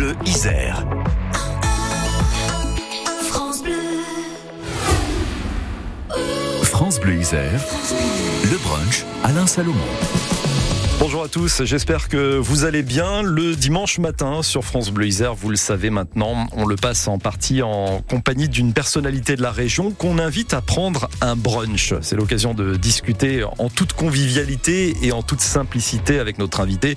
Bleu Isère. France Bleu. France Bleu Isère. Le brunch Alain Salomon. Bonjour à tous, j'espère que vous allez bien. Le dimanche matin sur France Bleu Isère, vous le savez maintenant, on le passe en partie en compagnie d'une personnalité de la région qu'on invite à prendre un brunch. C'est l'occasion de discuter en toute convivialité et en toute simplicité avec notre invité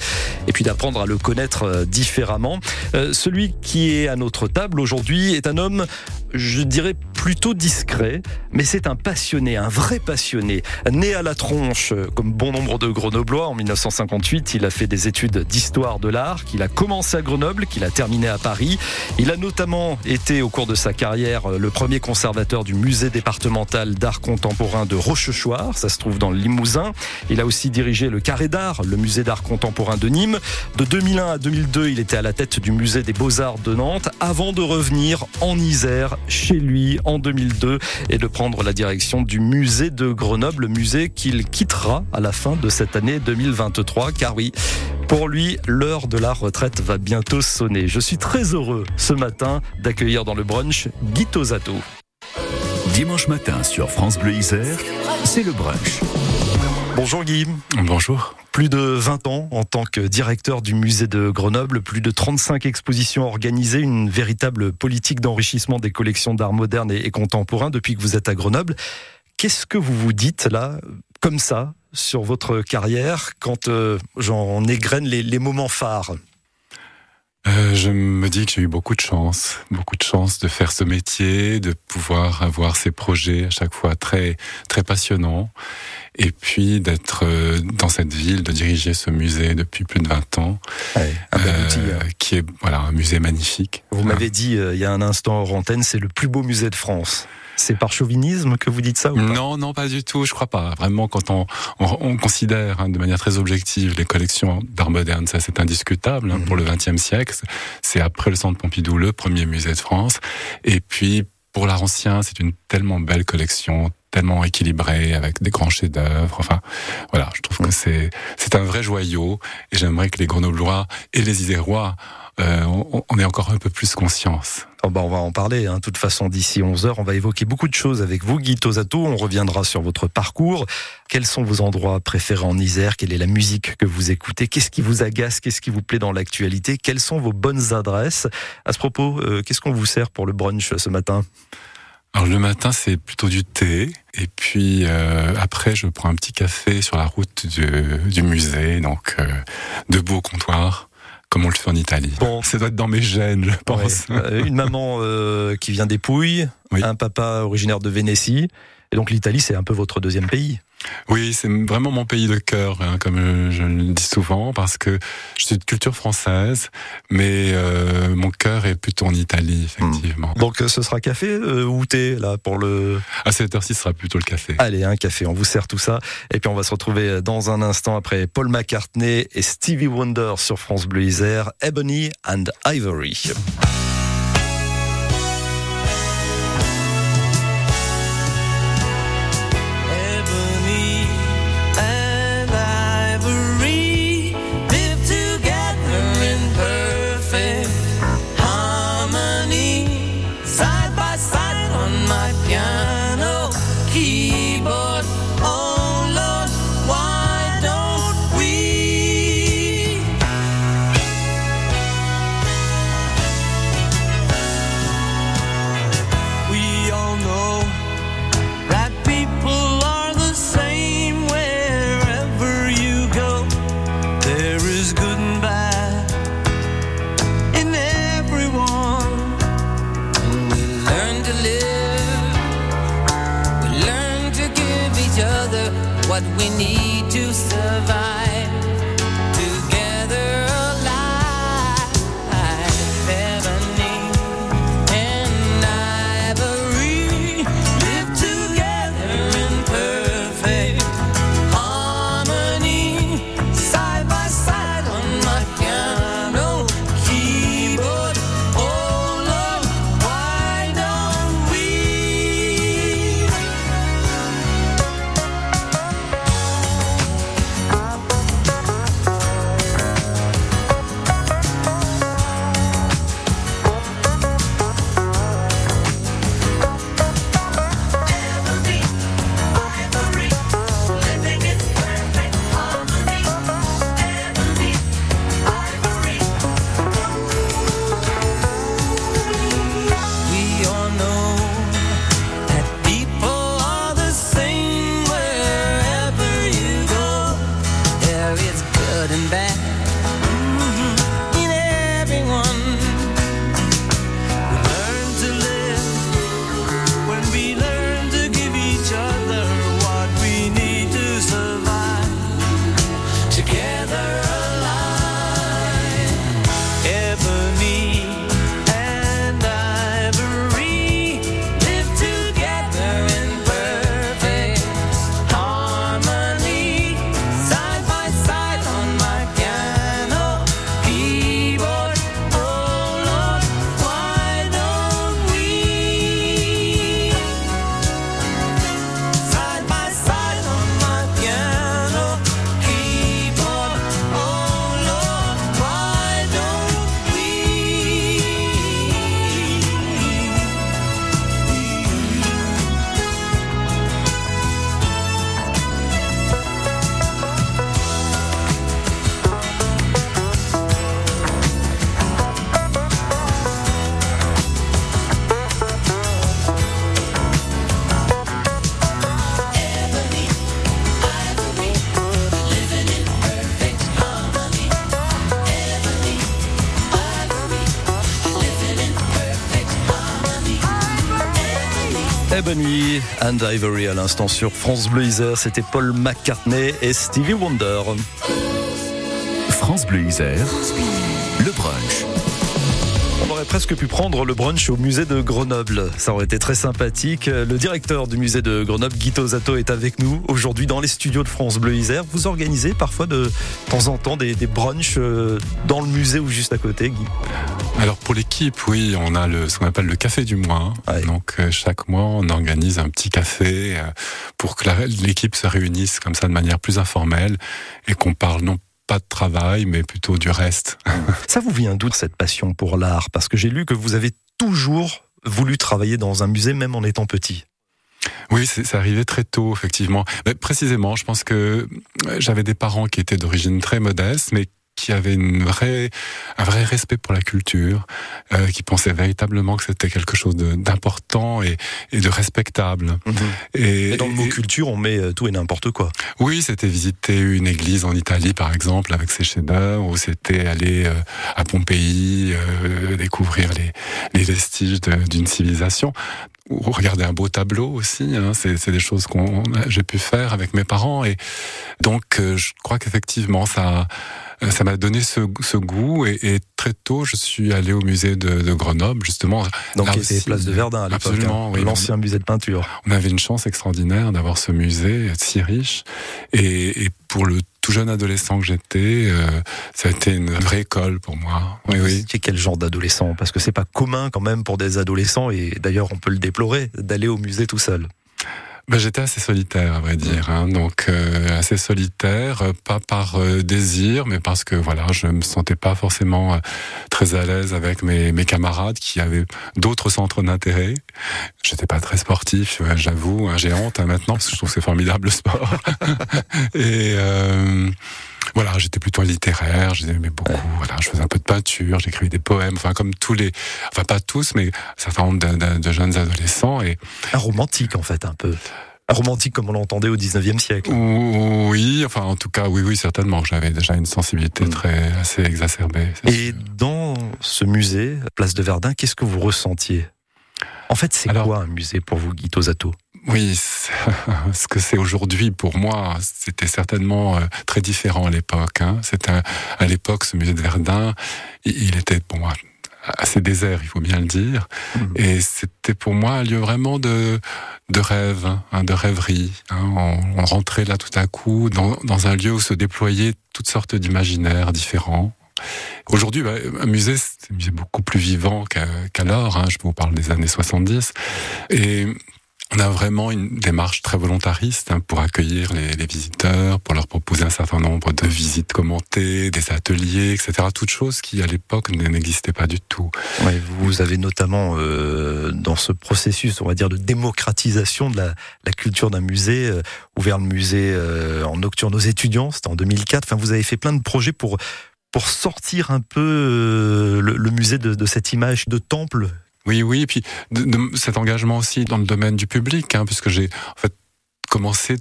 et puis d'apprendre à le connaître euh, différemment. Euh, celui qui est à notre table aujourd'hui est un homme je dirais plutôt discret, mais c'est un passionné, un vrai passionné. Né à la tronche, comme bon nombre de Grenoblois, en 1958, il a fait des études d'histoire de l'art, qu'il a commencé à Grenoble, qu'il a terminé à Paris. Il a notamment été, au cours de sa carrière, le premier conservateur du musée départemental d'art contemporain de Rochechouart, ça se trouve dans le Limousin. Il a aussi dirigé le Carré d'Art, le musée d'art contemporain de Nîmes. De 2001 à 2002, il était à la tête du musée des beaux-arts de Nantes, avant de revenir en Isère chez lui en 2002 et de prendre la direction du musée de Grenoble, musée qu'il quittera à la fin de cette année 2023. Car oui, pour lui, l'heure de la retraite va bientôt sonner. Je suis très heureux ce matin d'accueillir dans le brunch Guy Tosato. Dimanche matin sur France Bleu Isère, c'est le brunch. Bonjour Guy. Bonjour. Plus de 20 ans en tant que directeur du musée de Grenoble, plus de 35 expositions organisées, une véritable politique d'enrichissement des collections d'art moderne et contemporain depuis que vous êtes à Grenoble. Qu'est-ce que vous vous dites là, comme ça, sur votre carrière, quand euh, j'en égrène les, les moments phares? Euh, je me dis que j'ai eu beaucoup de chance, beaucoup de chance de faire ce métier, de pouvoir avoir ces projets à chaque fois très très passionnants, et puis d'être euh, dans cette ville, de diriger ce musée depuis plus de 20 ans, ouais, un bel euh, outil, hein. qui est voilà un musée magnifique. Vous m'avez dit il y a un instant hors antenne, c'est le plus beau musée de France. C'est par chauvinisme que vous dites ça ou pas? Non, non, pas du tout. Je crois pas. Vraiment, quand on, on, on considère hein, de manière très objective les collections d'art moderne, ça c'est indiscutable hein, Mhm. pour le XXe siècle. C'est après le Centre Pompidou le premier musée de France. Et puis pour l'art ancien, c'est une tellement belle collection, tellement équilibrée avec des grands chefs-d'œuvre. Enfin, voilà, je trouve que c'est c'est un vrai joyau. Et j'aimerais que les Grenoblois et les Isérois euh, on, on ait encore un peu plus conscience. Oh bah on va en parler. Hein. De toute façon, d'ici 11 heures, on va évoquer beaucoup de choses avec vous, Guy Tosato. On reviendra sur votre parcours. Quels sont vos endroits préférés en Isère? Quelle est la musique que vous écoutez? Qu'est-ce qui vous agace? Qu'est-ce qui vous plaît dans l'actualité? Quelles sont vos bonnes adresses? À ce propos, euh, qu'est-ce qu'on vous sert pour le brunch ce matin? Alors le matin, c'est plutôt du thé. Et puis euh, après, je prends un petit café sur la route du, du musée, donc euh, debout au comptoir, comme on le fait en Italie. Bon. Ça doit être dans mes gènes, je pense. Ouais. Euh, Une maman euh, qui vient des Pouilles, Oui. un papa originaire de Vénétie. Et donc l'Italie, c'est un peu votre deuxième pays. Oui, c'est vraiment mon pays de cœur, hein, comme euh, je le dis souvent, parce que je suis de culture française, mais euh, mon cœur est plutôt en Italie, effectivement. Donc euh, ce sera café euh, ou thé là pour le À cette heure-ci, ce sera plutôt le café. Allez, un café, on vous sert tout ça. Et puis on va se retrouver dans un instant après Paul McCartney et Stevie Wonder sur France Bleu Isère, Ebony and Ivory. And Ivory à l'instant sur France Bleu c'était Paul McCartney et Stevie Wonder. France Bleu Isère, le brunch. On aurait presque pu prendre le brunch au musée de Grenoble. Ça aurait été très sympathique. Le directeur du musée de Grenoble, Guy Tosato, est avec nous aujourd'hui dans les studios de France Bleu Isère. Vous organisez parfois de temps en temps des, des brunchs euh, dans le musée ou juste à côté, Guy? Alors pour l'équipe, oui, on a le, ce qu'on appelle le café du mois. Ouais. Donc euh, chaque mois, on organise un petit café euh, pour que l'équipe se réunisse comme ça de manière plus informelle et qu'on parle non pas de travail, mais plutôt du reste. Ça vous vient d'où cette passion pour l'art? Parce que j'ai lu que vous avez toujours voulu travailler dans un musée, même en étant petit. Oui, c'est arrivé très tôt, effectivement. Mais précisément, je pense que euh, j'avais des parents qui étaient d'origine très modeste, mais qui avaient une vraie, un vrai respect pour la culture, euh, qui pensaient véritablement que c'était quelque chose d'important et, et de respectable. Et, Et dans le mot et- culture, on met euh, tout et n'importe quoi. oui, c'était visiter une église en Italie, par exemple, avec ses chefs-d'œuvre, ou c'était aller euh, à Pompéi, euh, découvrir les, les vestiges d'une civilisation, ou regarder un beau tableau aussi. Hein, c'est des choses qu'on j'ai pu faire avec mes parents, et donc euh, je crois qu'effectivement ça ça m'a donné ce, ce goût, et, et très tôt je suis allé au musée de, de Grenoble, justement. Donc, Là qui était aussi, place de Verdun à l'époque. hein, oui. L'ancien musée de peinture. On avait une chance extraordinaire d'avoir ce musée si riche. Et, et pour le tout jeune adolescent que j'étais, euh, ça a été une vraie école pour moi. Oui, oui. quel genre d'adolescent? Parce que c'est pas commun quand même pour des adolescents, et d'ailleurs on peut le déplorer, d'aller au musée tout seul. Ben, j'étais assez solitaire, à vrai dire. Hein, donc euh, assez solitaire, pas par euh, désir, mais parce que voilà, je me sentais pas forcément euh, très à l'aise avec mes, mes camarades qui avaient d'autres centres d'intérêt. J'étais pas très sportif, ouais, j'avoue. Hein, J'ai honte hein, maintenant parce que je trouve que c'est formidable le sport. Et euh, voilà, j'étais plutôt littéraire, j'aimais beaucoup. Voilà, je faisais un peu de peinture, j'écrivais des poèmes, enfin comme tous les, enfin pas tous, mais un certain nombre de, de- de jeunes adolescents. Et Un romantique en fait, un peu. Un romantique comme on l'entendait au 19e siècle. Oui, enfin en tout cas, oui, oui, certainement. J'avais déjà une sensibilité Mm. très assez exacerbée. Et sûr. dans ce musée, place de Verdun, qu'est-ce que vous ressentiez? En fait, c'est quoi un musée pour vous, Guy Tosato? Oui, ce que c'est aujourd'hui pour moi, c'était certainement euh, très différent à l'époque. Hein. C'était à l'époque ce musée de Verdun, il, était pour moi assez désert, il faut bien le dire. Mhm. Et c'était pour moi un lieu vraiment de de rêve, hein, de rêverie. hein. On, on rentrait là tout à coup dans, dans un lieu où se déployaient toutes sortes d'imaginaires différents. Aujourd'hui, bah, un musée, c'est beaucoup plus vivant qu'alors. hein. Je vous parle des années 70. Et on a vraiment une démarche très volontariste hein, pour accueillir les, les visiteurs, pour leur proposer un certain nombre de visites commentées, des ateliers, etc. Toutes choses qui, à l'époque, n'existaient pas du tout. Ouais, vous avez notamment, euh, dans ce processus, on va dire, de démocratisation de la, la culture d'un musée, euh, ouvert le musée euh, en nocturne aux étudiants, c'était en 2004. Enfin, vous avez fait plein de projets pour, pour sortir un peu euh, le, le musée de, de cette image de temple. Oui, oui, et puis de, de- cet engagement aussi dans le domaine du public, hein, puisque j'ai en fait commencé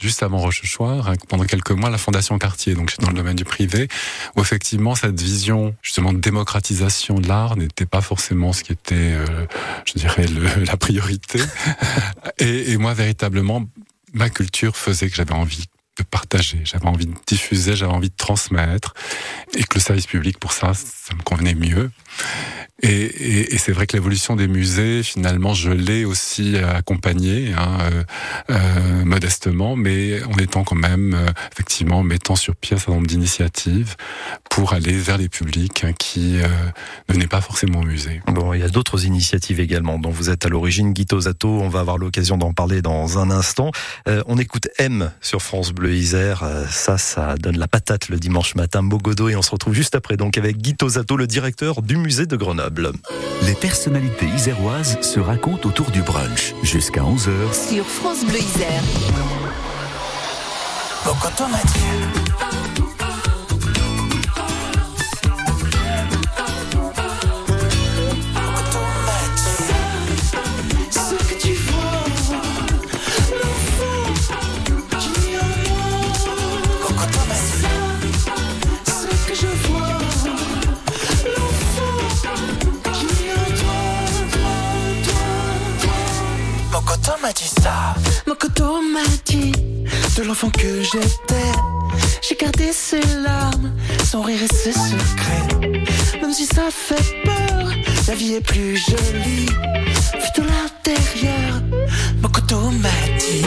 juste avant Rochechouart, hein, pendant quelques mois, la Fondation Cartier, donc dans le domaine du privé, où effectivement cette vision justement de démocratisation de l'art n'était pas forcément ce qui était, euh, je dirais, le- la priorité. et, et moi, véritablement, ma culture faisait que j'avais envie de partager, j'avais envie de diffuser, j'avais envie de transmettre, et que le service public, pour ça, ça me convenait mieux. Et, c'est vrai que l'évolution des musées, finalement, je l'ai aussi accompagné, hein, euh, euh, modestement, mais en étant quand même, euh, effectivement, mettant sur pied un certain nombre d'initiatives pour aller vers les publics hein, qui euh, ne venaient pas forcément au musée. Bon, il y a d'autres initiatives également dont vous êtes à l'origine. Guito Zato, on va avoir l'occasion d'en parler dans un instant. On écoute M sur France Bleu Isère. Ça, ça donne la patate le dimanche matin. Mogodo et on se retrouve juste après donc avec Guito Zato, le directeur du musée de Grenoble. Les personnalités iséroises se racontent autour du brunch jusqu'à 11h sur France Bleu Isère. M'a dit ça. Mokoto m'a dit de l'enfant que j'étais. J'ai gardé ses larmes, son rire et ses secrets. Même si ça fait peur, la vie est plus jolie. Vu de l'intérieur, Mokoto m'a dit.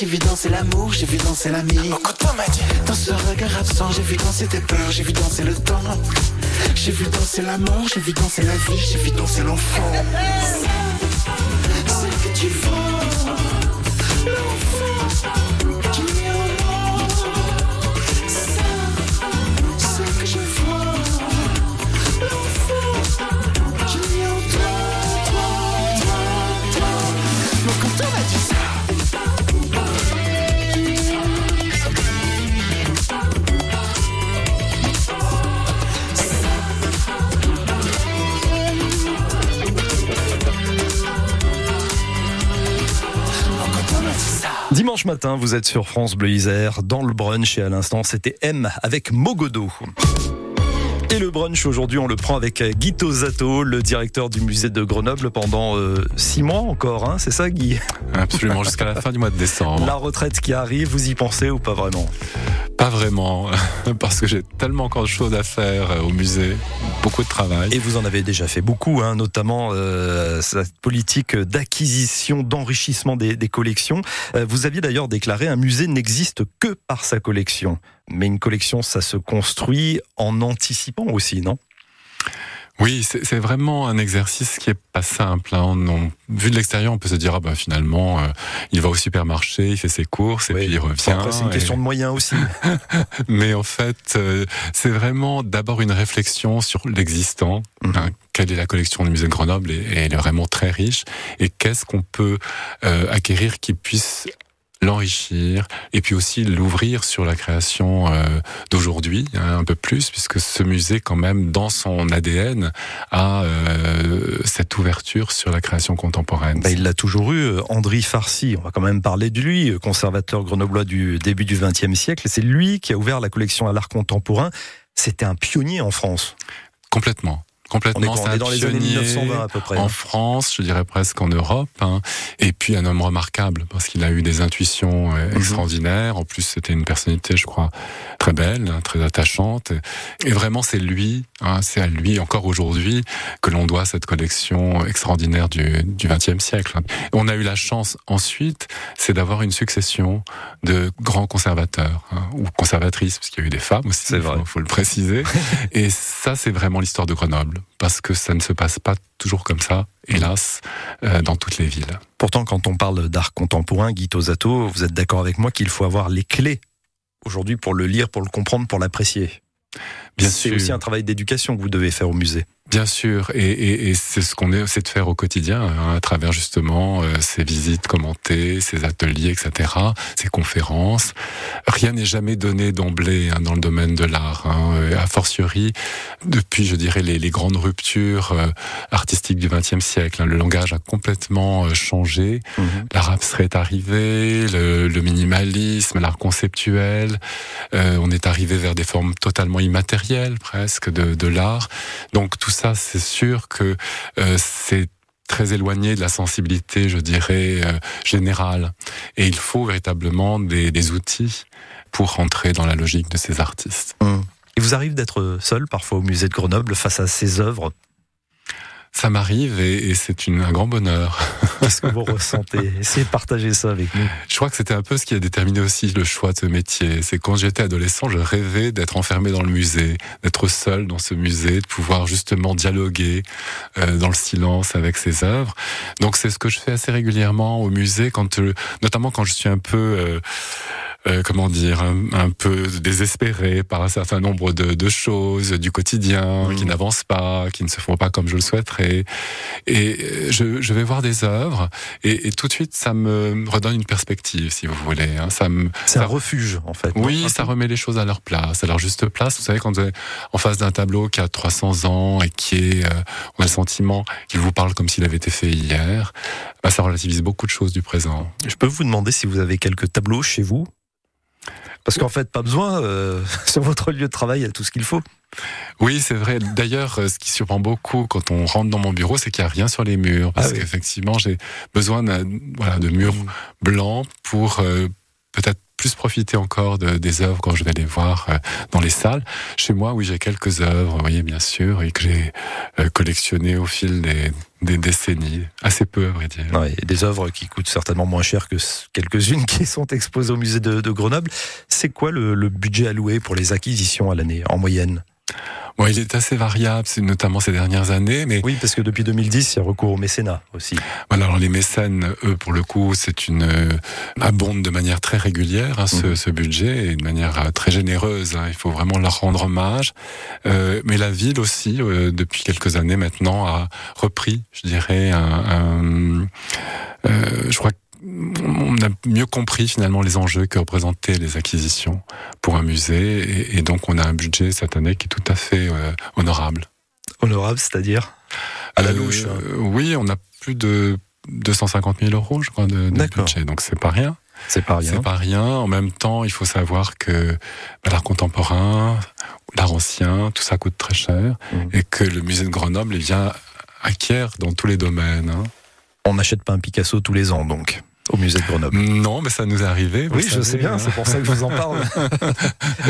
J'ai vu danser l'amour, j'ai vu danser l'ami. Dans ce regard absent, j'ai vu danser tes peurs, j'ai vu danser le temps. J'ai vu danser la mort, j'ai vu danser la vie, j'ai vu danser l'enfant. Matin, vous êtes sur France Bleu Isère, dans le brunch et à l'instant, c'était M avec Mogodo. Et le brunch aujourd'hui, on le prend avec Guito Zato, le directeur du musée de Grenoble pendant euh, six mois encore, hein, c'est ça Guy? Absolument, jusqu'à la fin du mois de décembre. La retraite qui arrive, vous y pensez ou pas vraiment? Pas vraiment, parce que j'ai tellement encore de choses à faire euh, au musée, beaucoup de travail. Et vous en avez déjà fait beaucoup, hein, notamment euh, cette politique d'acquisition, d'enrichissement des, des collections. Euh, vous aviez d'ailleurs déclaré un musée n'existe que par sa collection. Mais une collection, ça se construit en anticipant aussi, non? Oui, c'est vraiment un exercice qui est pas simple. hein. On- on- vu de l'extérieur, on peut se dire ah ben finalement, euh, il va au supermarché, il fait ses courses et Oui. puis il revient. C'est une et- question de moyens aussi. Mais en fait, euh, c'est vraiment d'abord une réflexion sur l'existant. Mhm. hein. quelle est la collection du musée de Grenoble et, et elle est vraiment très riche. Et qu'est-ce qu'on peut euh, acquérir qui puisse l'enrichir et puis aussi l'ouvrir sur la création euh, d'aujourd'hui hein, un peu plus puisque ce musée quand même dans son ADN a euh, cette ouverture sur la création contemporaine. Bah, il l'a toujours eu, euh, André Farcy. On va quand même parler de lui, conservateur grenoblois du début du XXe siècle. C'est lui qui a ouvert la collection à l'art contemporain. C'était un pionnier en France. Complètement. On est, Complètement, on est un dans les années pionnier 1920 à peu près. en France, je dirais presque en Europe, hein. et puis un homme remarquable parce qu'il a eu des intuitions euh, Mhm. extraordinaires. En plus, c'était une personnalité, je crois, très belle, hein, très attachante. Et vraiment, c'est lui, hein, c'est à lui encore aujourd'hui que l'on doit cette collection extraordinaire du du XXe siècle. On a eu la chance ensuite, c'est d'avoir une succession de grands conservateurs hein, ou conservatrices, parce qu'il y a eu des femmes aussi. C'est il faut- vrai. faut le préciser. Et ça, c'est vraiment l'histoire de Grenoble, parce que ça ne se passe pas toujours comme ça, hélas, euh, dans toutes les villes. Pourtant, quand on parle d'art contemporain, Guy Tosato, vous êtes d'accord avec moi qu'il faut avoir les clés aujourd'hui pour le lire, pour le comprendre, pour l'apprécier. Bien C'est sûr. aussi un travail d'éducation que vous devez faire au musée. Bien sûr, et, et, et c'est ce qu'on essaie de faire au quotidien, hein, à travers justement euh, ces visites commentées, ces ateliers, etc., ces conférences. Rien n'est jamais donné d'emblée hein, dans le domaine de l'art. Hein, a fortiori, depuis, je dirais, les, les grandes ruptures euh, artistiques du XXe siècle, hein, le langage a complètement euh, changé. L'art abstrait est arrivé, le, le minimalisme, l'art conceptuel. Euh, on est arrivé vers des formes totalement immatérielles presque de, de l'art. Donc tout ça, c'est sûr que euh, c'est très éloigné de la sensibilité, je dirais, euh, générale. Et il faut véritablement des, des outils pour rentrer dans la logique de ces artistes. Il vous arrive d'être seul parfois au musée de Grenoble face à ces œuvres. Ça m'arrive et, et c'est un grand bonheur. Qu'est-ce que vous ressentez? Essayez de partager ça avec nous. Je crois que c'était un peu ce qui a déterminé aussi le choix de ce métier. C'est quand j'étais adolescent, je rêvais d'être enfermé dans le musée, d'être seul dans ce musée, de pouvoir justement dialoguer euh, dans le silence avec ses œuvres. Donc c'est ce que je fais assez régulièrement au musée, quand, euh, notamment quand je suis un peu euh, euh, comment dire, un, un peu désespéré par un certain nombre de, de choses du quotidien qui n'avancent pas, qui ne se font pas comme je le souhaiterais. Et euh, je, je vais voir des œuvres et, et tout de suite ça me redonne une perspective, si vous voulez. hein. Ça me, C'est un ça- refuge, en fait. oui, Un ça remet les choses à leur place, à leur juste place. Vous savez, quand vous êtes en face d'un tableau qui a 300 ans et qui est, euh, on a le sentiment qu'il vous parle comme s'il avait été fait hier, bah, ça relativise beaucoup de choses du présent. Je peux vous demander si vous avez quelques tableaux chez vous? Parce qu'en fait, pas besoin. euh, sur votre lieu de travail, il y a tout ce qu'il faut. Oui, c'est vrai. D'ailleurs, euh, ce qui surprend beaucoup quand on rentre dans mon bureau, c'est qu'il n'y a rien sur les murs. Parce Ah oui. qu'effectivement, j'ai besoin voilà, de murs blancs pour euh, peut-être plus profiter encore de- des œuvres quand je vais les voir euh, dans les salles. Chez moi, oui, j'ai quelques œuvres, vous voyez, bien sûr, et que j'ai euh, collectionnées au fil des, décennies. Assez peu, à vrai dire. Ouais, des œuvres qui coûtent certainement moins cher que quelques-unes qui sont exposées au musée de, Grenoble. C'est quoi le budget alloué pour les acquisitions à l'année, en moyenne? Bon, il est assez variable, notamment ces dernières années, mais Oui, parce que depuis 2010, il y a recours au mécénat aussi. Voilà, alors les mécènes, eux, pour le coup, c'est une euh, abonde de manière très régulière hein, ce, Mhm. ce budget et de manière euh, très généreuse. hein. il faut vraiment leur rendre hommage. Euh, mais la ville aussi, euh, depuis quelques années maintenant, a repris, je dirais, un, un- euh, je crois qu'on a mieux compris finalement les enjeux que représentaient les acquisitions pour un musée et, et donc on a un budget cette année qui est tout à fait euh, honorable. Honorable, c'est-à-dire? À la Euh, louche. hein. Oui, on a plus de 250 000 euros, je crois, de, budget. Donc c'est pas rien. C'est pas rien. C'est pas rien. En même temps, il faut savoir que bah, l'art contemporain, l'art ancien, tout ça coûte très cher, Mhm. et que le musée de Grenoble, il vient acquiert dans tous les domaines. hein. On n'achète pas un Picasso tous les ans, donc, au musée de Grenoble. Non, mais ça nous est arrivé. Oui, je sais bien, hein. c'est pour ça que je vous en parle.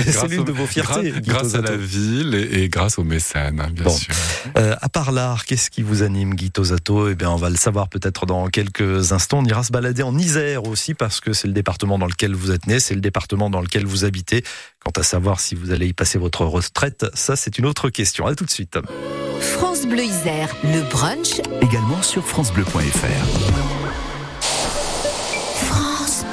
C'est Grâce l'une de vos fiertés. Grâce, à la ville et, et grâce aux mécènes, hein, bien Bon. sûr. Euh, à part l'art, qu'est-ce qui vous anime, Guy Tosato? Eh bien, on va le savoir peut-être dans quelques instants. On ira se balader en Isère aussi, parce que c'est le département dans lequel vous êtes né, c'est le département dans lequel vous habitez. Quant à savoir si vous allez y passer votre retraite, ça, c'est une autre question. À tout de suite. France Bleu Isère, le brunch, Également sur FranceBleu.fr.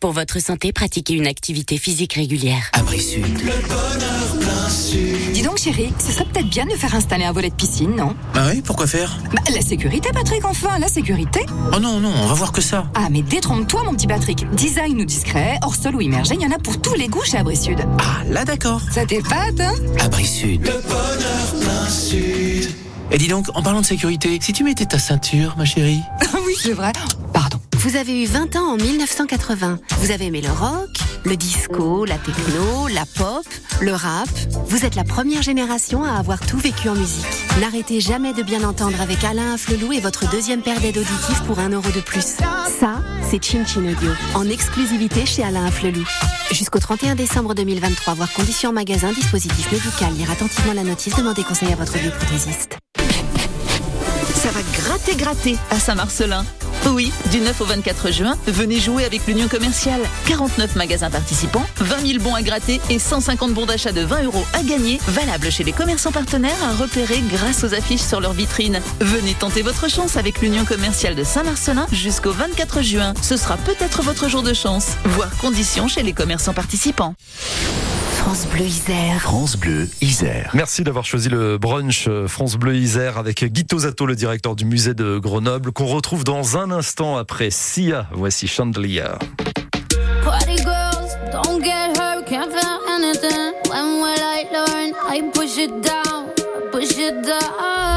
Pour votre santé, pratiquez une activité physique régulière. Abri Sud. Dis donc, chérie, ce serait peut-être bien de faire installer un volet de piscine, non? Ah oui, pourquoi faire? Bah, la sécurité, Patrick, enfin, la sécurité. Oh non, non, on va voir que ça. Ah, mais détrompe-toi, mon petit Patrick. Design ou discret, hors sol ou immergé, il y en a pour tous les goûts chez Abri Sud. Ah, là d'accord. Ça t'épate, hein? Abri Sud. Le bonheur plein sud. Et dis donc, en parlant de sécurité, si tu mettais ta ceinture, ma chérie? Ah oui, c'est vrai. Vous avez eu 20 ans en 1980. Vous avez aimé le rock, le disco, la techno, la pop, le rap. Vous êtes la première génération à avoir tout vécu en musique. N'arrêtez jamais de bien entendre avec Alain Afflelou et votre deuxième paire d'aides auditives pour un euro de plus. Ça, c'est Chin Chin Audio, en exclusivité chez Alain Afflelou. Jusqu'au 31 décembre 2023, voir conditions en magasin, dispositif médical, lire attentivement la notice, demandez conseil à votre bioprothésiste. Ça va gratter, gratter à Saint-Marcelin. Oui, du 9 au 24 juin, venez jouer avec l'Union commerciale. 49 magasins participants, 20 000 bons à gratter et 150 bons d'achat de 20 euros à gagner, valables chez les commerçants partenaires à repérer grâce aux affiches sur leur vitrine. Venez tenter votre chance avec l'Union commerciale de Saint-Marcelin jusqu'au 24 juin. Ce sera peut-être votre jour de chance. Voir conditions chez les commerçants participants. France Bleu Isère. France Bleu Isère. Merci d'avoir choisi le brunch euh, France Bleu Isère avec Guy Tosato, le directeur du musée de Grenoble, qu'on retrouve dans un instant après Sia. Voici Chandelier. Party girls, don't get hurt, can't feel anything. When will I learn? I push it down, push it down.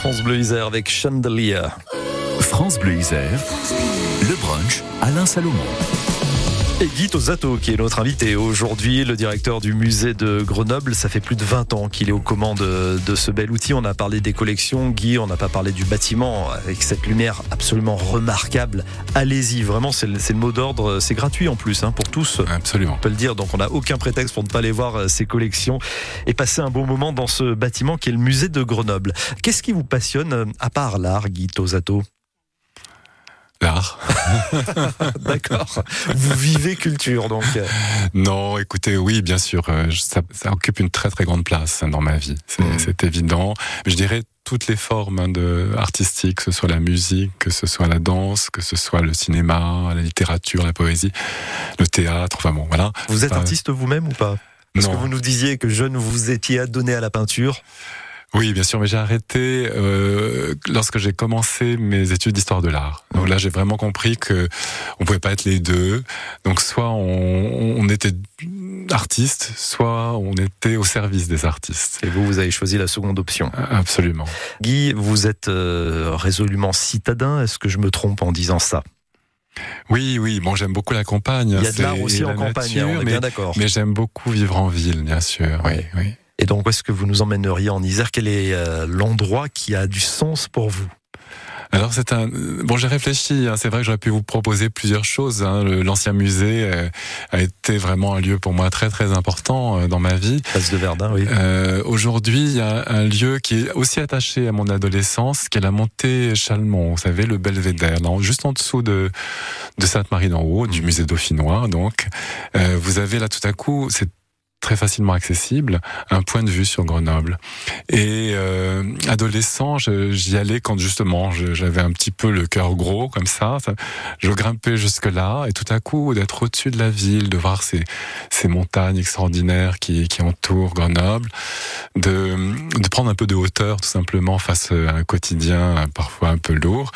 France Bleu Isère avec Chandelier. France Bleu Isère, le brunch Alain Salomon. Et Guy Tosato, qui est notre invité aujourd'hui, le directeur du musée de Grenoble. Ça fait plus de 20 ans qu'il est aux commandes de ce bel outil. On a parlé des collections. Guy, on n'a pas parlé du bâtiment avec cette lumière absolument remarquable. Allez-y, vraiment, c'est le, mot d'ordre. C'est gratuit en plus hein, pour tous. Absolument. On peut le dire. Donc on n'a aucun prétexte pour ne pas aller voir euh, ces collections et passer un bon moment dans ce bâtiment qui est le musée de Grenoble. Qu'est-ce qui vous passionne euh, à part l'art, Guy Tosato L'art. D'accord. Vous vivez culture, donc. Non, écoutez, oui, bien sûr, euh, ça, ça occupe une très très grande place dans ma vie. C'est Mm. c'est évident. Je dirais toutes les formes hein, de artistiques, que ce soit la musique, que ce soit la danse, que ce soit le cinéma, la littérature, la poésie, le théâtre. Enfin bon, voilà. Vous êtes Euh, artiste vous-même ou pas? Parce non. que vous nous disiez que jeune, vous étiez adonné à la peinture. Oui, bien sûr, mais j'ai arrêté euh, lorsque j'ai commencé mes études d'histoire de l'art. Donc là, j'ai vraiment compris que on pouvait pas être les deux. Donc soit on, on était artiste, soit on était au service des artistes. Et vous, vous avez choisi la seconde option. Absolument. Guy, vous êtes euh, résolument citadin. Est-ce que je me trompe en disant ça? Oui, oui. Bon, j'aime beaucoup la campagne. Il y a de l'art aussi en la campagne, nature, on est mais, bien d'accord. Mais j'aime beaucoup vivre en ville, bien sûr. Oui, oui. Et donc, où est-ce que vous nous emmèneriez en Isère? Quel est euh, l'endroit qui a du sens pour vous? Alors c'est un bon j'ai réfléchi hein. c'est vrai que j'aurais pu vous proposer plusieurs choses hein. L'ancien musée euh, a été vraiment un lieu pour moi très très important euh, dans ma vie. Place de Verdun oui. Euh, aujourd'hui il y a un lieu qui est aussi attaché à mon adolescence qui est la montée Chalmont vous savez le belvédère là, juste en dessous de de Sainte-Marie d'en haut du musée dauphinois donc. Vous avez là tout à coup c'est très facilement accessible, un point de vue sur Grenoble. Et euh, adolescent, j'y allais quand justement j'avais un petit peu le cœur gros comme ça, Je grimpais jusque là et tout à coup d'être au-dessus de la ville, de voir ces, ces montagnes extraordinaires qui, qui entourent Grenoble, de, de prendre un peu de hauteur tout simplement face à un quotidien parfois un peu lourd.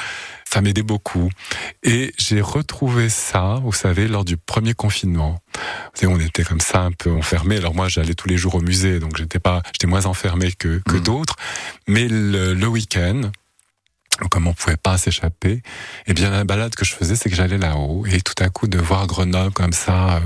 Ça m'aidait beaucoup. Et j'ai retrouvé ça, vous savez, lors du premier confinement. Vous savez, on était comme ça un peu enfermés. Alors moi, j'allais tous les jours au musée, donc j'étais pas, j'étais moins enfermé que, que d'autres. Mais le, le week-end, comme on pouvait pas s'échapper, eh bien la balade que je faisais, c'est que j'allais là-haut et tout à coup de voir Grenoble comme ça. Euh,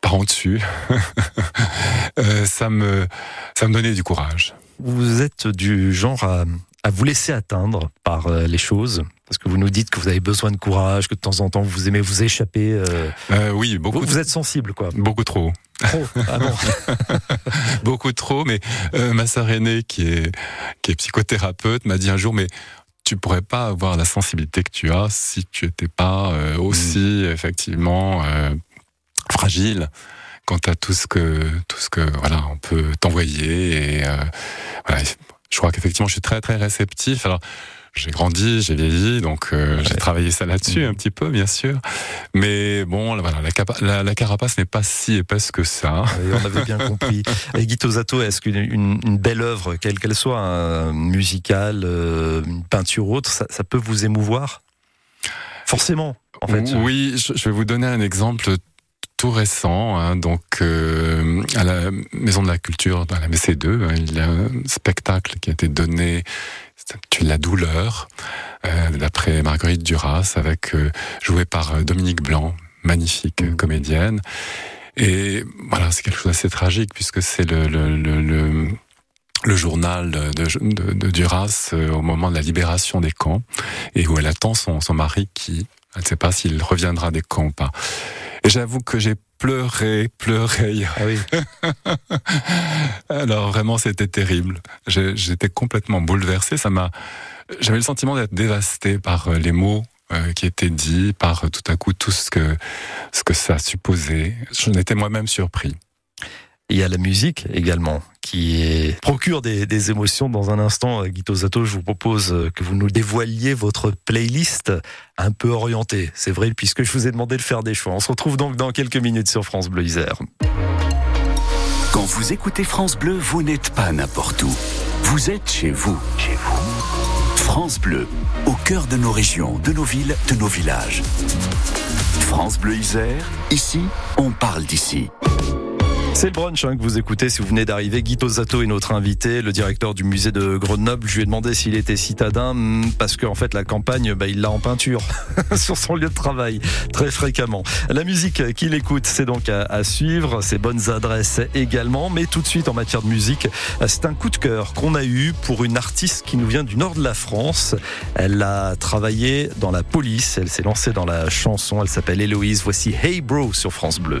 par en dessus, euh, ça me ça me donnait du courage. Vous êtes du genre à, à vous laisser atteindre par euh, les choses Parce que vous nous dites que vous avez besoin de courage, que de temps en temps vous aimez vous échapper. euh, Euh, oui, beaucoup. vous, vous êtes sensible, quoi. Beaucoup trop. Trop. Ah bon. beaucoup trop. Mais euh, ma sœur aînée, qui est, qui est psychothérapeute, m'a dit un jour, mais tu pourrais pas avoir la sensibilité que tu as si tu étais pas euh, aussi effectivement euh, fragile quant à tout ce que tout ce que voilà on peut t'envoyer et voilà, je crois qu'effectivement je suis très très réceptif alors j'ai grandi, j'ai vieilli, donc euh, j'ai travaillé ça là-dessus un petit peu, bien sûr. Mais bon, voilà, la, capa- la- la carapace n'est pas si épaisse que ça. Oui, on avait bien compris. Et Guy Tosato, est-ce qu'une une, une belle œuvre, quelle qu'elle soit, un musicale, euh, une peinture ou autre, ça, ça peut vous émouvoir? Forcément, en fait. Oui, je, je vais vous donner un exemple tout récent. hein. donc, euh, à la Maison de la Culture, à la MC2, hein, il y a un spectacle qui a été donné, c'est La douleur, euh, d'après Marguerite Duras, avec euh, joué par euh, Dominique Blanc, magnifique euh, comédienne. Et voilà, c'est quelque chose d'assez tragique puisque c'est le, le, le, le le journal de, de, de Duras euh, au moment de la libération des camps et où elle attend son, son mari qui elle ne sait pas s'il reviendra des camps ou pas. Et j'avoue que j'ai pleuré, pleuré. Ah oui. Alors vraiment, c'était terrible. J'étais complètement bouleversé. Ça m'a, j'avais le sentiment d'être dévasté par euh, les mots euh, qui étaient dits, par euh, tout à coup tout ce que ce que ça supposait. J'en étais moi-même surpris. Il y a la musique également qui procure des, émotions. Dans un instant, euh, Guy Tosato, je vous propose euh, que vous nous dévoiliez votre playlist un peu orientée. C'est vrai, puisque je vous ai demandé de faire des choix. On se retrouve donc dans quelques minutes sur France Bleu Isère. Quand vous écoutez France Bleu, vous n'êtes pas n'importe où. Vous êtes chez vous. Chez vous. France Bleu, au cœur de nos régions, de nos villes, de nos villages. France Bleu Isère, ici, on parle d'ici. C'est brunch hein, que vous écoutez si vous venez d'arriver. Guy Tosato est notre invité, le directeur du musée de Grenoble. Je lui ai demandé s'il était citadin hmm, parce qu'en fait la campagne, bah, il l'a en peinture sur son lieu de travail très fréquemment. La musique qu'il écoute, c'est donc à, à suivre, ses bonnes adresses également. Mais tout de suite en matière de musique, c'est un coup de cœur qu'on a eu pour une artiste qui nous vient du nord de la France. Elle a travaillé dans la police, elle s'est lancée dans la chanson, elle s'appelle Héloïse. Voici Hey Bro sur France Bleu.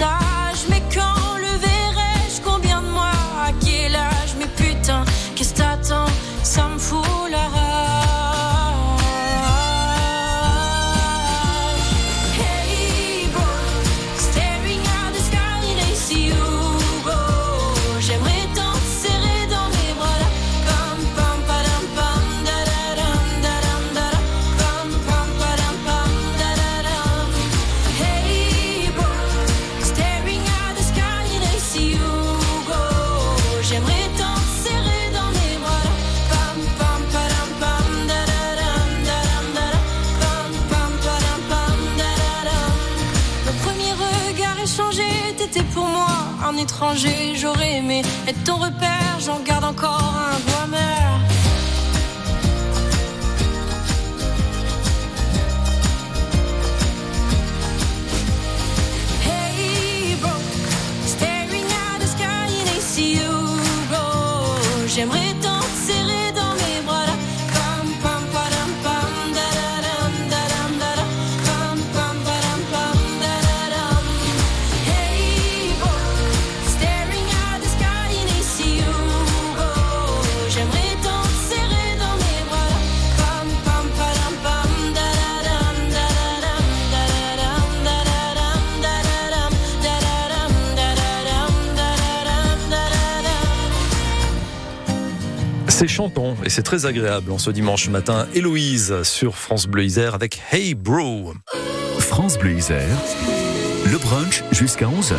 message. Mais quand étranger. J'aurais aimé être ton repère, j'en garde encore un C'est chanton et c'est très agréable en ce dimanche matin. Héloïse sur France Bleu Isère avec Hey Bro. France Bleu Isère, le brunch jusqu'à 11h.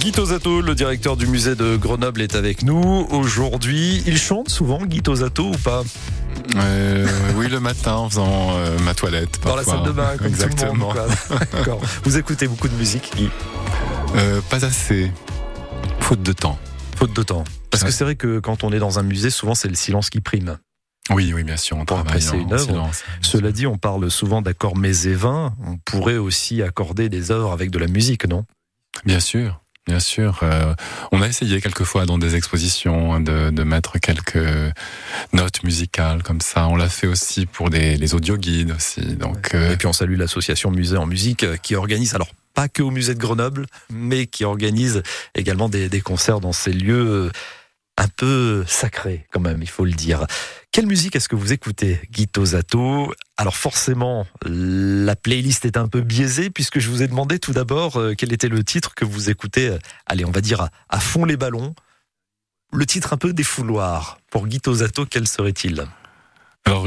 Guy Tosato, le directeur du musée de Grenoble, est avec nous aujourd'hui. Il chante souvent, Guy Tosato, ou pas? Euh, oui, le matin en faisant euh, ma toilette. Dans la salle de bain, comme Exactement. tout le monde. quoi. D'accord. Vous écoutez beaucoup de musique, Guy? Euh, pas assez. Faute de temps. Faute de temps. Parce que c'est vrai que quand on est dans un musée, souvent c'est le silence qui prime. Oui, oui, bien sûr. On Pour travaille en une œuvre. silence. Cela dit, on parle souvent d'accords mésévins. On pourrait aussi accorder des œuvres avec de la musique, non? Bien sûr. Bien sûr, Euh, on a essayé quelquefois dans des expositions de, de mettre quelques notes musicales comme ça. On l'a fait aussi pour des, les audio guides aussi. Donc, euh, Et puis on salue l'association Musée en musique euh, qui organise, alors pas que au musée de Grenoble, mais qui organise également des, des concerts dans ces lieux un peu sacrés quand même, il faut le dire. Quelle musique est-ce que vous écoutez, Guy Tosato Alors forcément, la playlist est un peu biaisée puisque je vous ai demandé tout d'abord euh, quel était le titre que vous écoutez, euh, allez on va dire à, fond les ballons. Le titre un peu des fouloirs. Pour Guy Tosato, quel serait-il? Alors,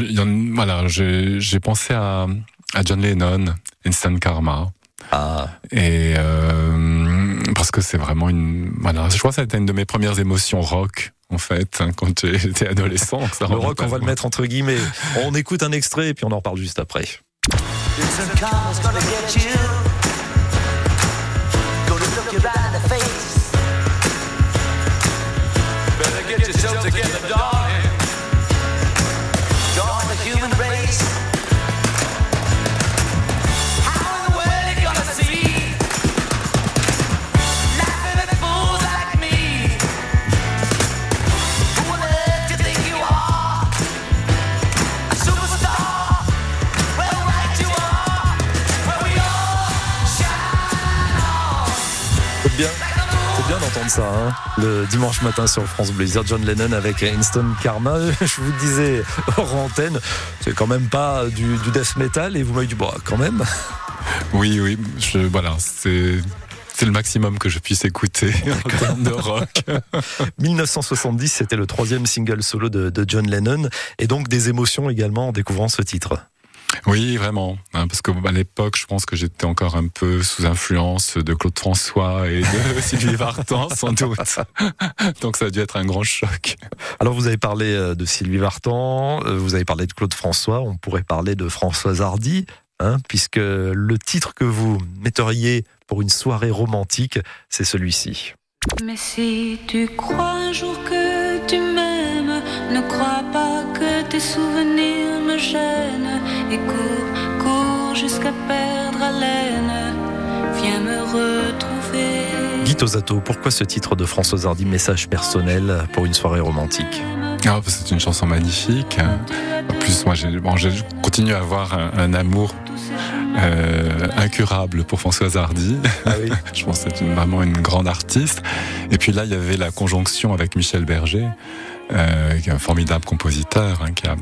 voilà, j'ai j'ai pensé à, à John Lennon, Instant Karma. Ah, Et euh, parce que c'est vraiment une, voilà, je crois que ça a été une de mes premières émotions rock en fait hein, quand j'étais adolescent. Ça le rock, on va le mettre entre guillemets. On écoute un extrait et puis on en reparle juste après. Ça, hein. le dimanche matin sur France Bleu. Isère John Lennon avec Instant Karma. Je vous disais hors antenne, c'est quand même pas du, du death metal et vous m'avez dit, bon, quand même. Oui, oui, je, voilà, c'est. C'est le maximum que je puisse écouter en termes de rock. 1970, c'était le troisième single solo de, de John Lennon et donc des émotions également en découvrant ce titre. Oui, vraiment. hein, parce que à l'époque, je pense que j'étais encore un peu sous influence de Claude François et de Sylvie Vartan, sans doute. Donc ça a dû être un grand choc. Alors vous avez parlé euh, de Sylvie Vartan, euh, vous avez parlé de Claude François, on pourrait parler de Françoise Hardy, hein, puisque le titre que vous metteriez pour une soirée romantique, c'est celui-ci. Mais si tu crois un jour que tu m'aimes, ne crois pas que tes souvenirs me gênent. Et cours, cours jusqu'à perdre haleine. Viens me retrouver. Guy Tosato, pourquoi ce titre de Françoise Hardy, message personnel pour une soirée romantique Ah, que c'est une chanson magnifique. En plus, moi, j'ai- bon, je continue à avoir un, un amour euh, incurable pour Françoise Hardy. je pense que c'est une- vraiment une grande artiste. Et puis là, il y avait la conjonction avec Michel Berger, euh, qui est un formidable compositeur. hein, qui a...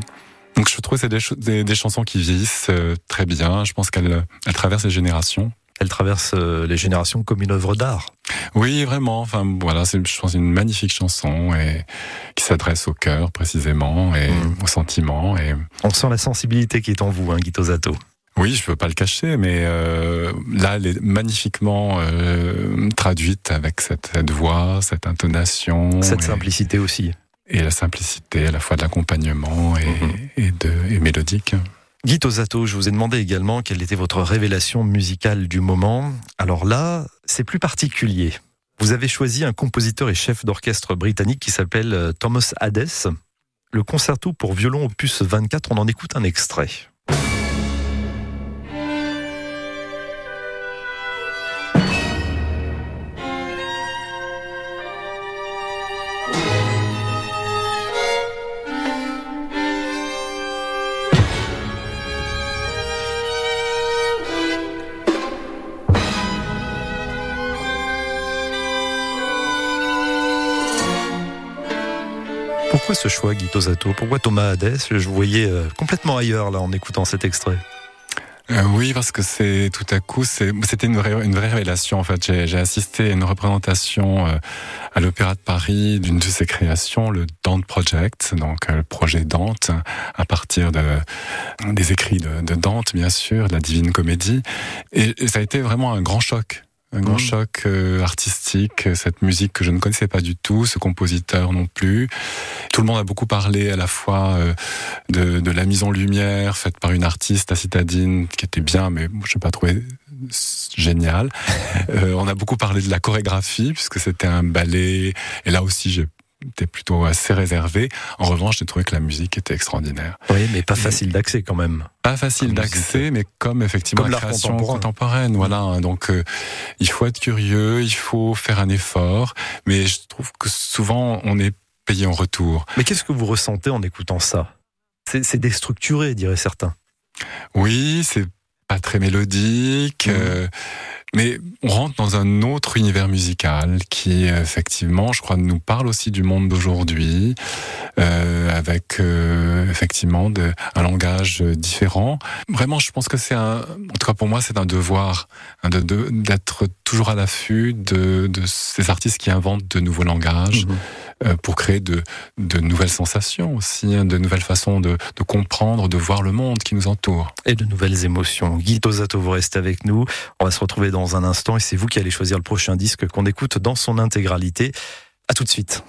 Donc je trouve que c'est des, cho- des- des chansons qui vieillissent euh, très bien. Je pense qu'elles elles traversent les générations. Elle traverse euh, les générations comme une œuvre d'art. Oui, vraiment. Enfin, voilà, c'est, je pense, une magnifique chanson et qui s'adresse au cœur précisément et au sentiment. Et On sent la sensibilité qui est en vous, hein, Tosato. oui, je veux pas le cacher, mais euh, là, elle est magnifiquement euh, traduite avec cette, cette voix, cette intonation, Cette et, simplicité aussi. Et la simplicité à la fois de l'accompagnement et, et de et mélodique. Guy Tosato, je vous ai demandé également quelle était votre révélation musicale du moment. Alors là, c'est plus particulier. Vous avez choisi un compositeur et chef d'orchestre britannique qui s'appelle euh, Thomas Hades. Le concerto pour violon opus 24, on en écoute un extrait. Pourquoi ce choix, Guy Tosato Pourquoi Thomas Hades Je vous voyais euh, complètement ailleurs là en écoutant cet extrait. Euh, oui, parce que c'est tout à coup, c'était une vraie, révélation. En fait, j'ai assisté à une représentation euh, à l'Opéra de Paris d'une de ses créations, le Dante Project, donc le projet Dante, à partir de des écrits de, Dante, bien sûr, de la Divine Comédie, et ça a été vraiment un grand choc. Un grand Mmh. choc euh, artistique, cette musique que je ne connaissais pas du tout, ce compositeur non plus. Tout le monde a beaucoup parlé à la fois euh, de, de la mise en lumière faite par une artiste, la citadine, qui était bien, mais je n'ai pas trouvé génial. Euh, on a beaucoup parlé de la chorégraphie, puisque c'était un ballet, et là aussi j'étais plutôt assez réservé. En revanche, j'ai trouvé que la musique était extraordinaire. Oui, mais pas facile d'accès quand même. Pas facile d'accès, mais comme effectivement Comme la création contemporain. contemporaine. Voilà, hein. donc euh, il faut être curieux, il faut faire un effort, mais je trouve que souvent on est payé en retour. Mais qu'est-ce que vous ressentez en écoutant ça? C'est c'est déstructuré, diraient certains. Oui, c'est pas très mélodique, euh, mais on rentre dans un autre univers musical qui, effectivement, je crois, nous parle aussi du monde d'aujourd'hui, euh, avec euh, effectivement de, un langage différent. Vraiment, je pense que c'est un, en tout cas pour moi, c'est un devoir hein, de- de- d'être toujours à l'affût de, de ces artistes qui inventent de nouveaux langages. euh, pour créer de, de nouvelles sensations aussi, hein, de nouvelles façons de, de comprendre, de voir le monde qui nous entoure. Et de nouvelles émotions. Guy Tosato, vous restez avec nous. On va se retrouver dans un instant et c'est vous qui allez choisir le prochain disque qu'on écoute dans son intégralité. À tout de suite.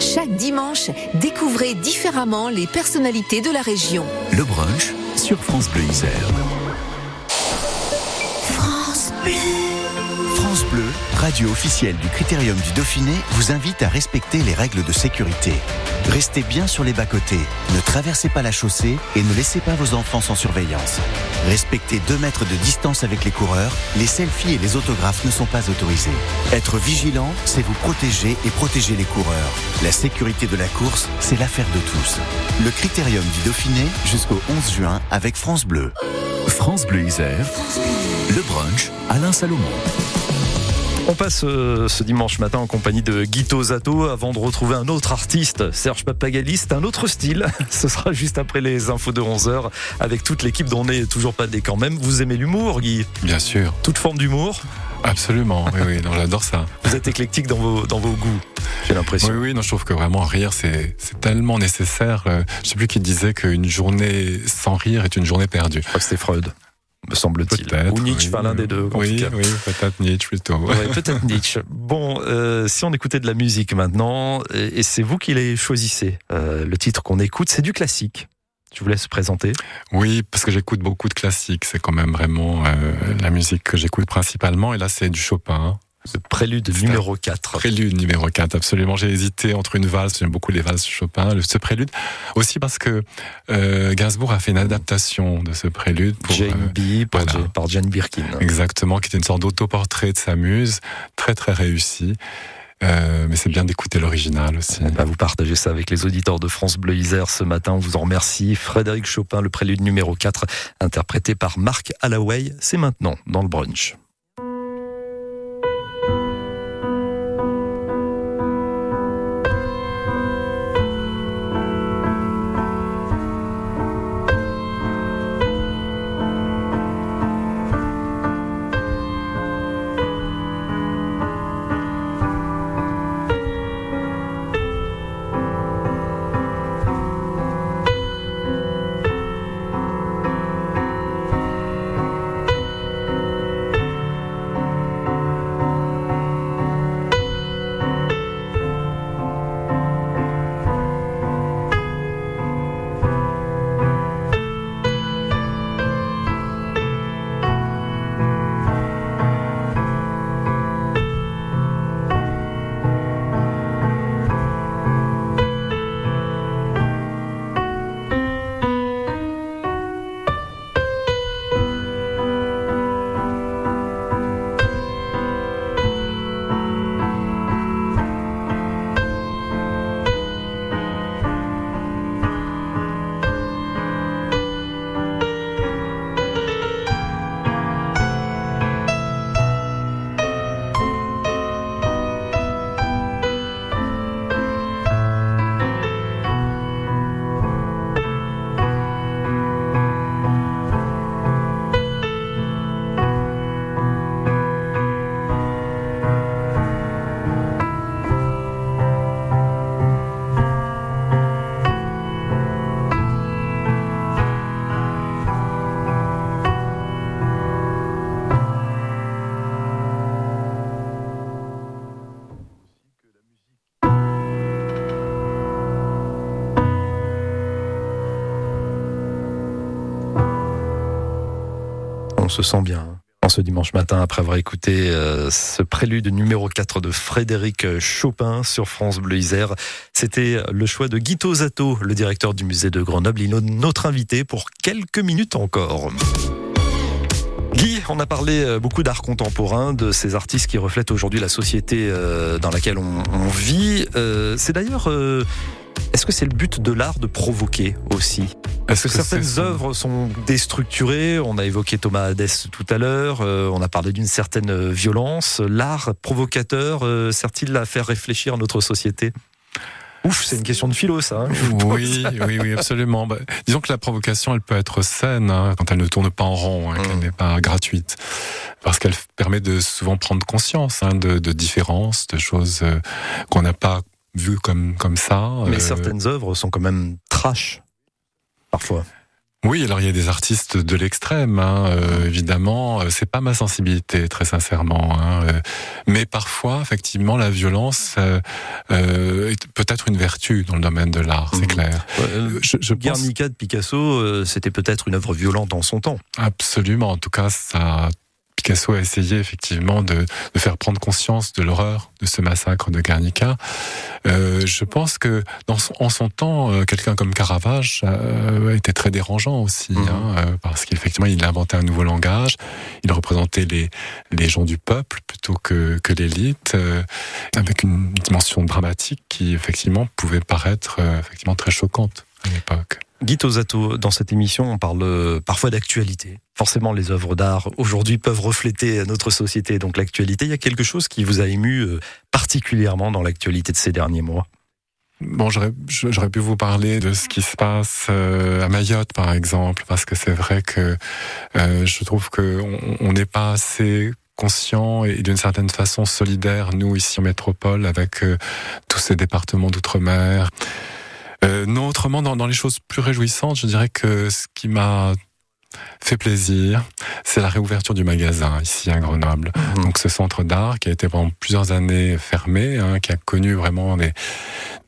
Chaque dimanche, découvrez différemment les personnalités de la région. Le brunch sur France Bleu Isère. France Bleu. France Bleu, radio officielle du Critérium du Dauphiné, vous invite à respecter les règles de sécurité. Restez bien sur les bas-côtés, ne traversez pas la chaussée et ne laissez pas vos enfants sans surveillance. Respectez 2 mètres de distance avec les coureurs, les selfies et les autographes ne sont pas autorisés. Être vigilant, c'est vous protéger et protéger les coureurs. La sécurité de la course, c'est l'affaire de tous. Le Critérium du Dauphiné jusqu'au 11 juin avec France Bleu. France Bleu Isère, le brunch Alain Salomon. On passe euh, ce dimanche matin en compagnie de Guito Zato avant de retrouver un autre artiste, Serge Papagalis. C'est un autre style. Ce sera juste après les infos de 11h avec toute l'équipe dont on n'est toujours pas des quand même. Vous aimez l'humour, Guy? Bien sûr. Toute forme d'humour? Absolument, oui, oui, non, j'adore ça. Vous êtes éclectique dans vos, dans vos goûts, j'ai l'impression. Oui, oui, non, je trouve que vraiment rire, c'est c'est tellement nécessaire. Euh, Je sais plus qui disait qu'une journée sans rire est une journée perdue. Je crois que c'était Freud, me semble-t-il. Ou Nietzsche, oui, enfin l'un des deux. en Oui, oui, peut-être Nietzsche plutôt. Ouais, peut-être Nietzsche. Bon, euh, si on écoutait de la musique maintenant, et et c'est vous qui les choisissez, euh, le titre qu'on écoute, c'est du classique. Je vous laisse présenter. Oui, parce que j'écoute beaucoup de classiques. C'est quand même vraiment euh, la musique que j'écoute principalement. Et là, c'est du Chopin. Le prélude numéro 4. Prélude numéro 4, absolument. J'ai hésité entre une valse, j'aime beaucoup les valses Chopin, ce prélude. Aussi parce que euh, Gainsbourg a fait une adaptation de ce prélude pour, Jane B par, voilà. Par Jane Birkin. Exactement, qui était une sorte d'autoportrait de sa muse, très très réussi. Euh, mais c'est bien d'écouter l'original aussi. On va vous partager ça avec les auditeurs de France Bleu Isère ce matin. On vous en remercie. Frédéric Chopin, le prélude numéro 4, interprété par Marc Allaway. C'est maintenant dans le brunch. Se sent bien. hein, En ce dimanche matin, après avoir écouté euh, ce prélude numéro 4 de Frédéric Chopin sur France Bleu Isère, c'était le choix de Guito Zato, le directeur du musée de Grenoble. Il est notre invité pour quelques minutes encore. Guy, on a parlé euh, beaucoup d'art contemporain, de ces artistes qui reflètent aujourd'hui la société euh, dans laquelle on, vit. C'est d'ailleurs, est-ce que c'est le but de l'art de provoquer aussi? Parce que, Est-ce que certaines œuvres sont déstructurées. On a évoqué Thomas Hadès tout à l'heure. euh, on a parlé d'une certaine euh, violence. L'art provocateur euh, sert-il à faire réfléchir notre société? Ouf, c'est une question de philo, ça. hein. Oui, oui, oui, absolument. Bah, disons que la provocation, elle peut être saine hein, quand elle ne tourne pas en rond, hein, Mm. qu'elle n'est pas gratuite, parce qu'elle permet de souvent prendre conscience de, de différences, de choses euh, qu'on n'a pas vues comme comme ça. Mais Euh, certaines œuvres sont quand même trash, parfois. Oui, alors il y a des artistes de l'extrême, hein, euh, évidemment. Euh, C'est pas ma sensibilité, très sincèrement. hein, euh, mais parfois, effectivement, la violence euh, est peut-être une vertu dans le domaine de l'art, c'est Mhm. clair. Je, pense Guernica de Picasso, c'était peut-être une œuvre violente en son temps. absolument. En tout cas, ça. Picasso a essayé effectivement de, de faire prendre conscience de l'horreur de ce massacre de Guernica. Euh, je pense que dans son, en son temps, euh, quelqu'un comme Caravage euh, était très dérangeant aussi, Mhm. hein, euh, parce qu'effectivement, il a inventé un nouveau langage. Il représentait les, les gens du peuple plutôt que, que l'élite, euh, avec une dimension dramatique qui effectivement pouvait paraître euh, effectivement très choquante à l'époque. Guy Tosato, dans cette émission, on parle euh, parfois d'actualité. Forcément, les œuvres d'art aujourd'hui peuvent refléter notre société, donc l'actualité. Il y a quelque chose qui vous a ému euh, particulièrement dans l'actualité de ces derniers mois? Bon, j'aurais pu vous parler de ce qui se passe euh, à Mayotte, par exemple, parce que c'est vrai que euh, je trouve que on- on n'est pas assez conscient et d'une certaine façon solidaire, nous ici en métropole, avec euh, tous ces départements d'outre-mer. Euh, non, autrement, dans, dans les choses plus réjouissantes, je dirais que ce qui m'a fait plaisir, c'est la réouverture du magasin ici à Grenoble. Donc ce centre d'art qui a été pendant plusieurs années fermé, hein, qui a connu vraiment des,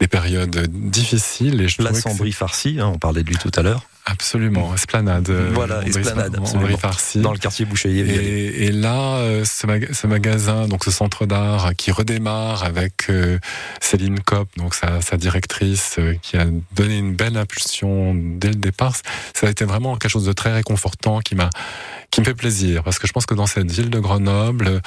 des périodes difficiles. Et je La farcie, hein, on parlait de lui tout à l'heure. Absolument, Esplanade. euh, Voilà, Esplanade, absolument. Farcy. Dans le quartier Boucher. Et, et là, euh, ce, maga- ce magasin, donc ce centre d'art qui redémarre avec euh, Céline Kopp, donc sa, sa directrice, euh, qui a donné une belle impulsion dès le départ. Ça a été vraiment quelque chose de très réconfortant qui m'a, qui me fait plaisir parce que je pense que dans cette ville de Grenoble,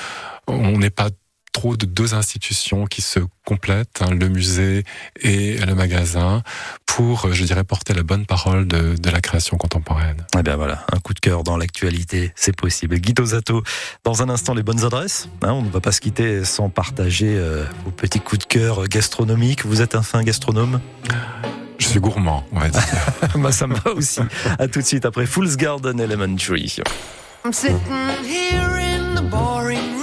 on n'est pas trop de deux institutions qui se complètent, hein, le musée et le magasin, pour, euh, je dirais, porter la bonne parole de, de la création contemporaine. Eh bien voilà, un coup de cœur dans l'actualité, c'est possible. Guy Tosato, dans un instant, les bonnes adresses. Hein, on ne va pas se quitter sans partager euh, vos petits coups de cœur gastronomiques. Vous êtes un fin gastronome? Je suis gourmand, on va dire. bah, ça me va aussi. À tout de suite après Fool's Garden Elementary. I'm sitting here in the boring room.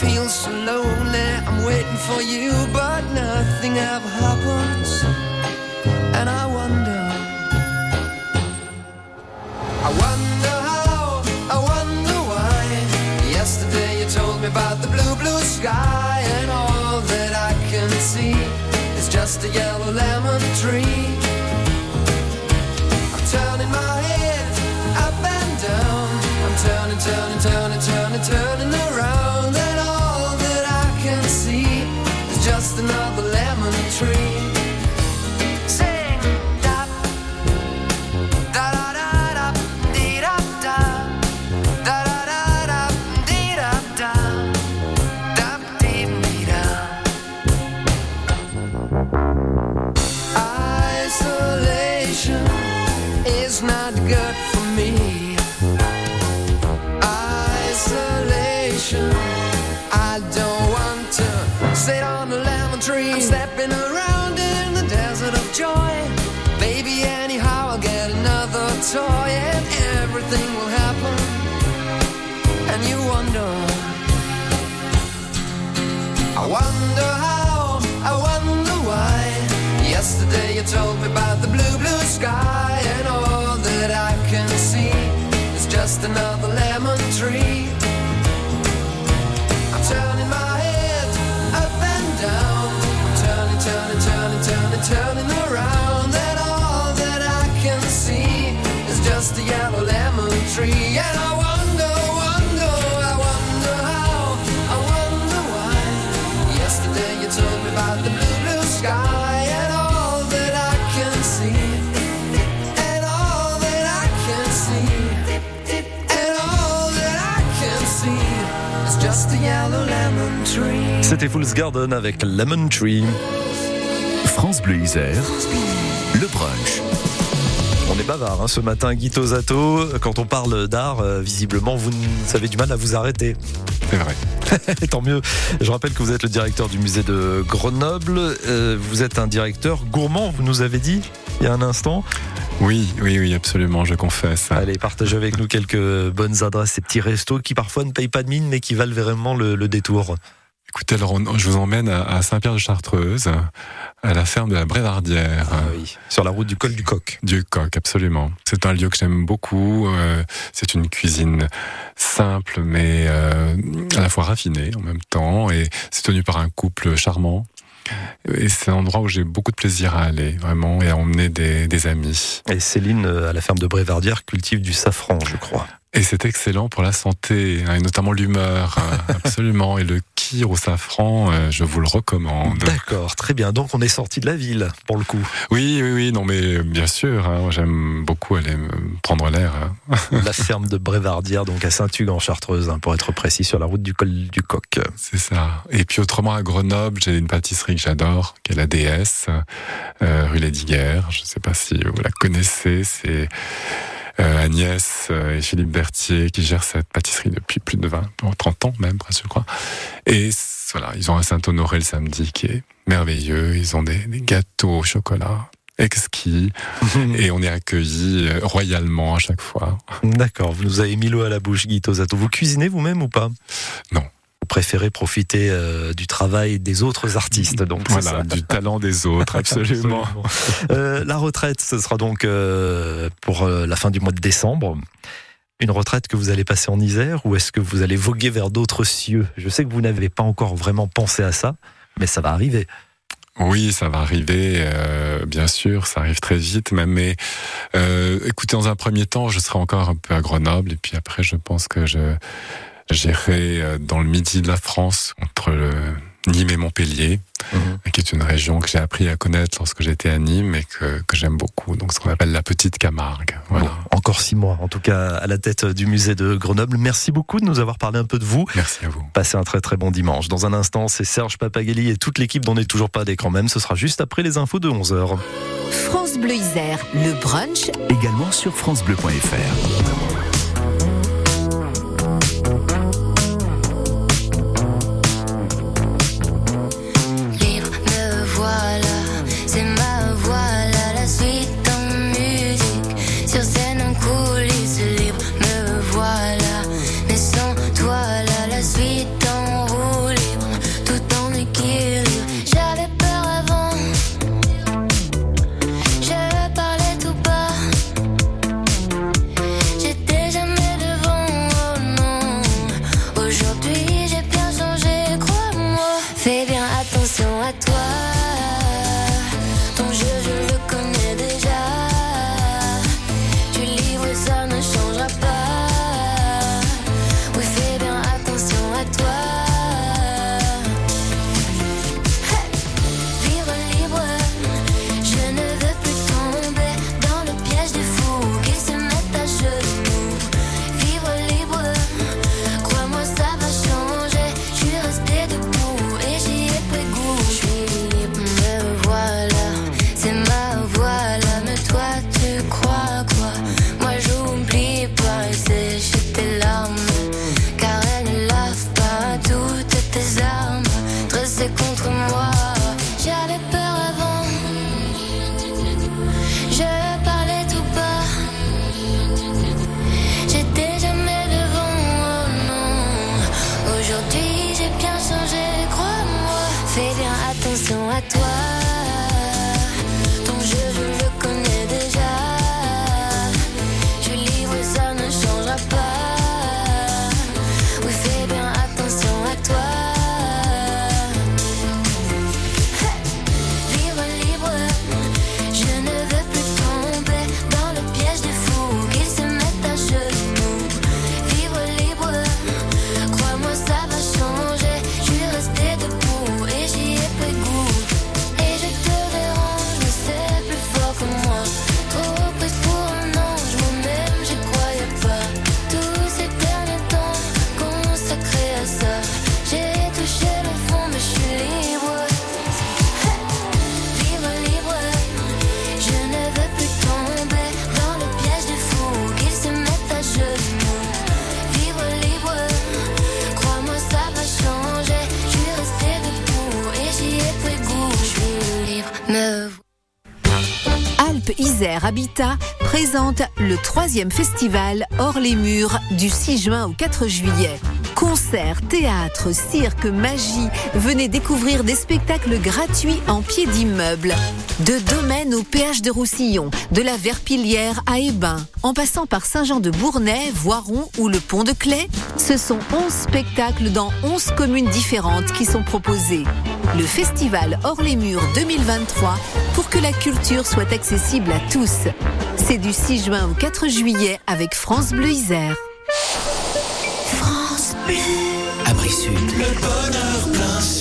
Feel so lonely, I'm waiting for you, but nothing ever happens. And I wonder. I wonder how, I wonder why. Yesterday you told me about the blue, blue sky, and all that I can see is just a yellow lemon tree. Lemon joy. Baby, anyhow, I'll get another toy and everything will happen. And you wonder, I wonder how, I wonder why. Yesterday you told me about the blue, blue sky, and all that I can see is just another C'était Fool's Garden avec Lemon Tree. France Bleu Isère, le brunch. On est bavard hein, ce matin, Guy Tosato. Quand on parle d'art, euh, visiblement, vous avez du mal à vous arrêter. C'est vrai. Tant mieux. Je rappelle que vous êtes le directeur du musée de Grenoble. Euh, vous êtes un directeur gourmand, vous nous avez dit il y a un instant. Oui, oui, oui, absolument, je confesse. Allez, partagez avec nous quelques bonnes adresses, ces petits restos qui parfois ne payent pas de mine, mais qui valent vraiment le, le détour. Écoutez, alors, on- je vous emmène à, à Saint-Pierre-de-Chartreuse, à la ferme de la Brévardière. Ah oui, sur la route du col du Coq. Du Coq, absolument. C'est un lieu que j'aime beaucoup. euh, c'est une cuisine simple, mais euh, à la fois raffinée en même temps. Et c'est tenu par un couple charmant. Et c'est un endroit où j'ai beaucoup de plaisir à aller, vraiment, et à emmener des, des amis. Et Céline, euh, à la ferme de Brévardière, cultive du safran, je crois. Et c'est excellent pour la santé, hein, et notamment l'humeur, hein, absolument. Et le kir au safran, euh, je vous le recommande. D'accord, très bien. Donc on est sorti de la ville, pour le coup. Oui, oui, oui, non, mais bien sûr, hein, j'aime beaucoup aller prendre l'air. hein. La ferme de Brévardière, donc à Saint-Hugues en Chartreuse, hein, pour être précis, sur la route du col du Coq. C'est ça. Et puis autrement, à Grenoble, j'ai une pâtisserie que j'adore, qui est la DS, euh, rue Lédiguerre. Je ne sais pas si vous la connaissez, c'est Agnès euh, et Philippe Berthier qui gèrent cette pâtisserie depuis plus de 20, 30 ans même, presque, je crois. Et voilà, ils ont un Saint-Honoré le samedi qui est merveilleux. Ils ont des, des gâteaux au chocolat exquis et on est accueillis euh, royalement à chaque fois. D'accord, vous nous avez mis l'eau à la bouche, Guy Tosato. Vous cuisinez vous-même ou pas? Non. Vous préférez profiter euh, du travail des autres artistes, donc Voilà, du talent des autres, absolument. Euh, la retraite, ce sera donc euh, pour la fin du mois de décembre. Une retraite que vous allez passer en Isère ou est-ce que vous allez voguer vers d'autres cieux? Je sais que vous n'avez pas encore vraiment pensé à ça, mais ça va arriver. Oui, ça va arriver, euh, bien sûr, ça arrive très vite même. Mais euh, écoutez, dans un premier temps, je serai encore un peu à Grenoble, et puis après, je pense que je j'irai euh, dans le midi de la France, entre le Nîmes et Montpellier, qui est une région que j'ai appris à connaître lorsque j'étais à Nîmes et que, que j'aime beaucoup. Donc, ce qu'on appelle la petite Camargue. Voilà. Bon, encore six mois, en tout cas, à la tête du musée de Grenoble. Merci beaucoup de nous avoir parlé un peu de vous. Merci à vous. Passez un très très bon dimanche. Dans un instant, c'est Serge Papagelli et toute l'équipe dont on n'est toujours pas d'écran même. Ce sera juste après les infos de 11h. France Bleu Isère, le brunch. Également sur FranceBleu.fr. Habitat présente le troisième festival Hors les murs du 6 juin au 4 juillet. Concerts, théâtre, cirque, magie, venez découvrir des spectacles gratuits en pied d'immeuble. De Domaine au péage de Roussillon, de la Verpillière à Hébin, en passant par Saint-Jean-de-Bournay, Voiron ou le Pont de Clay, ce sont 11 spectacles dans 11 communes différentes qui sont proposés. le festival Hors les Murs 2023 pour que la culture soit accessible à tous. C'est du 6 juin au 4 juillet avec France Bleu Isère. France Bleu. Abri Sud.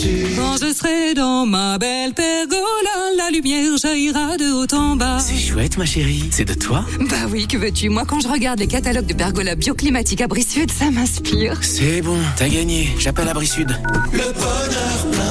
Quand je serai dans ma belle pergola, la lumière jaillira de haut en bas. C'est chouette, ma chérie. C'est de toi Bah oui, que veux-tu? Moi, quand je regarde les catalogues de pergola bioclimatique Abri Sud, ça m'inspire. C'est bon, t'as gagné. J'appelle Abri Sud. Le bonheur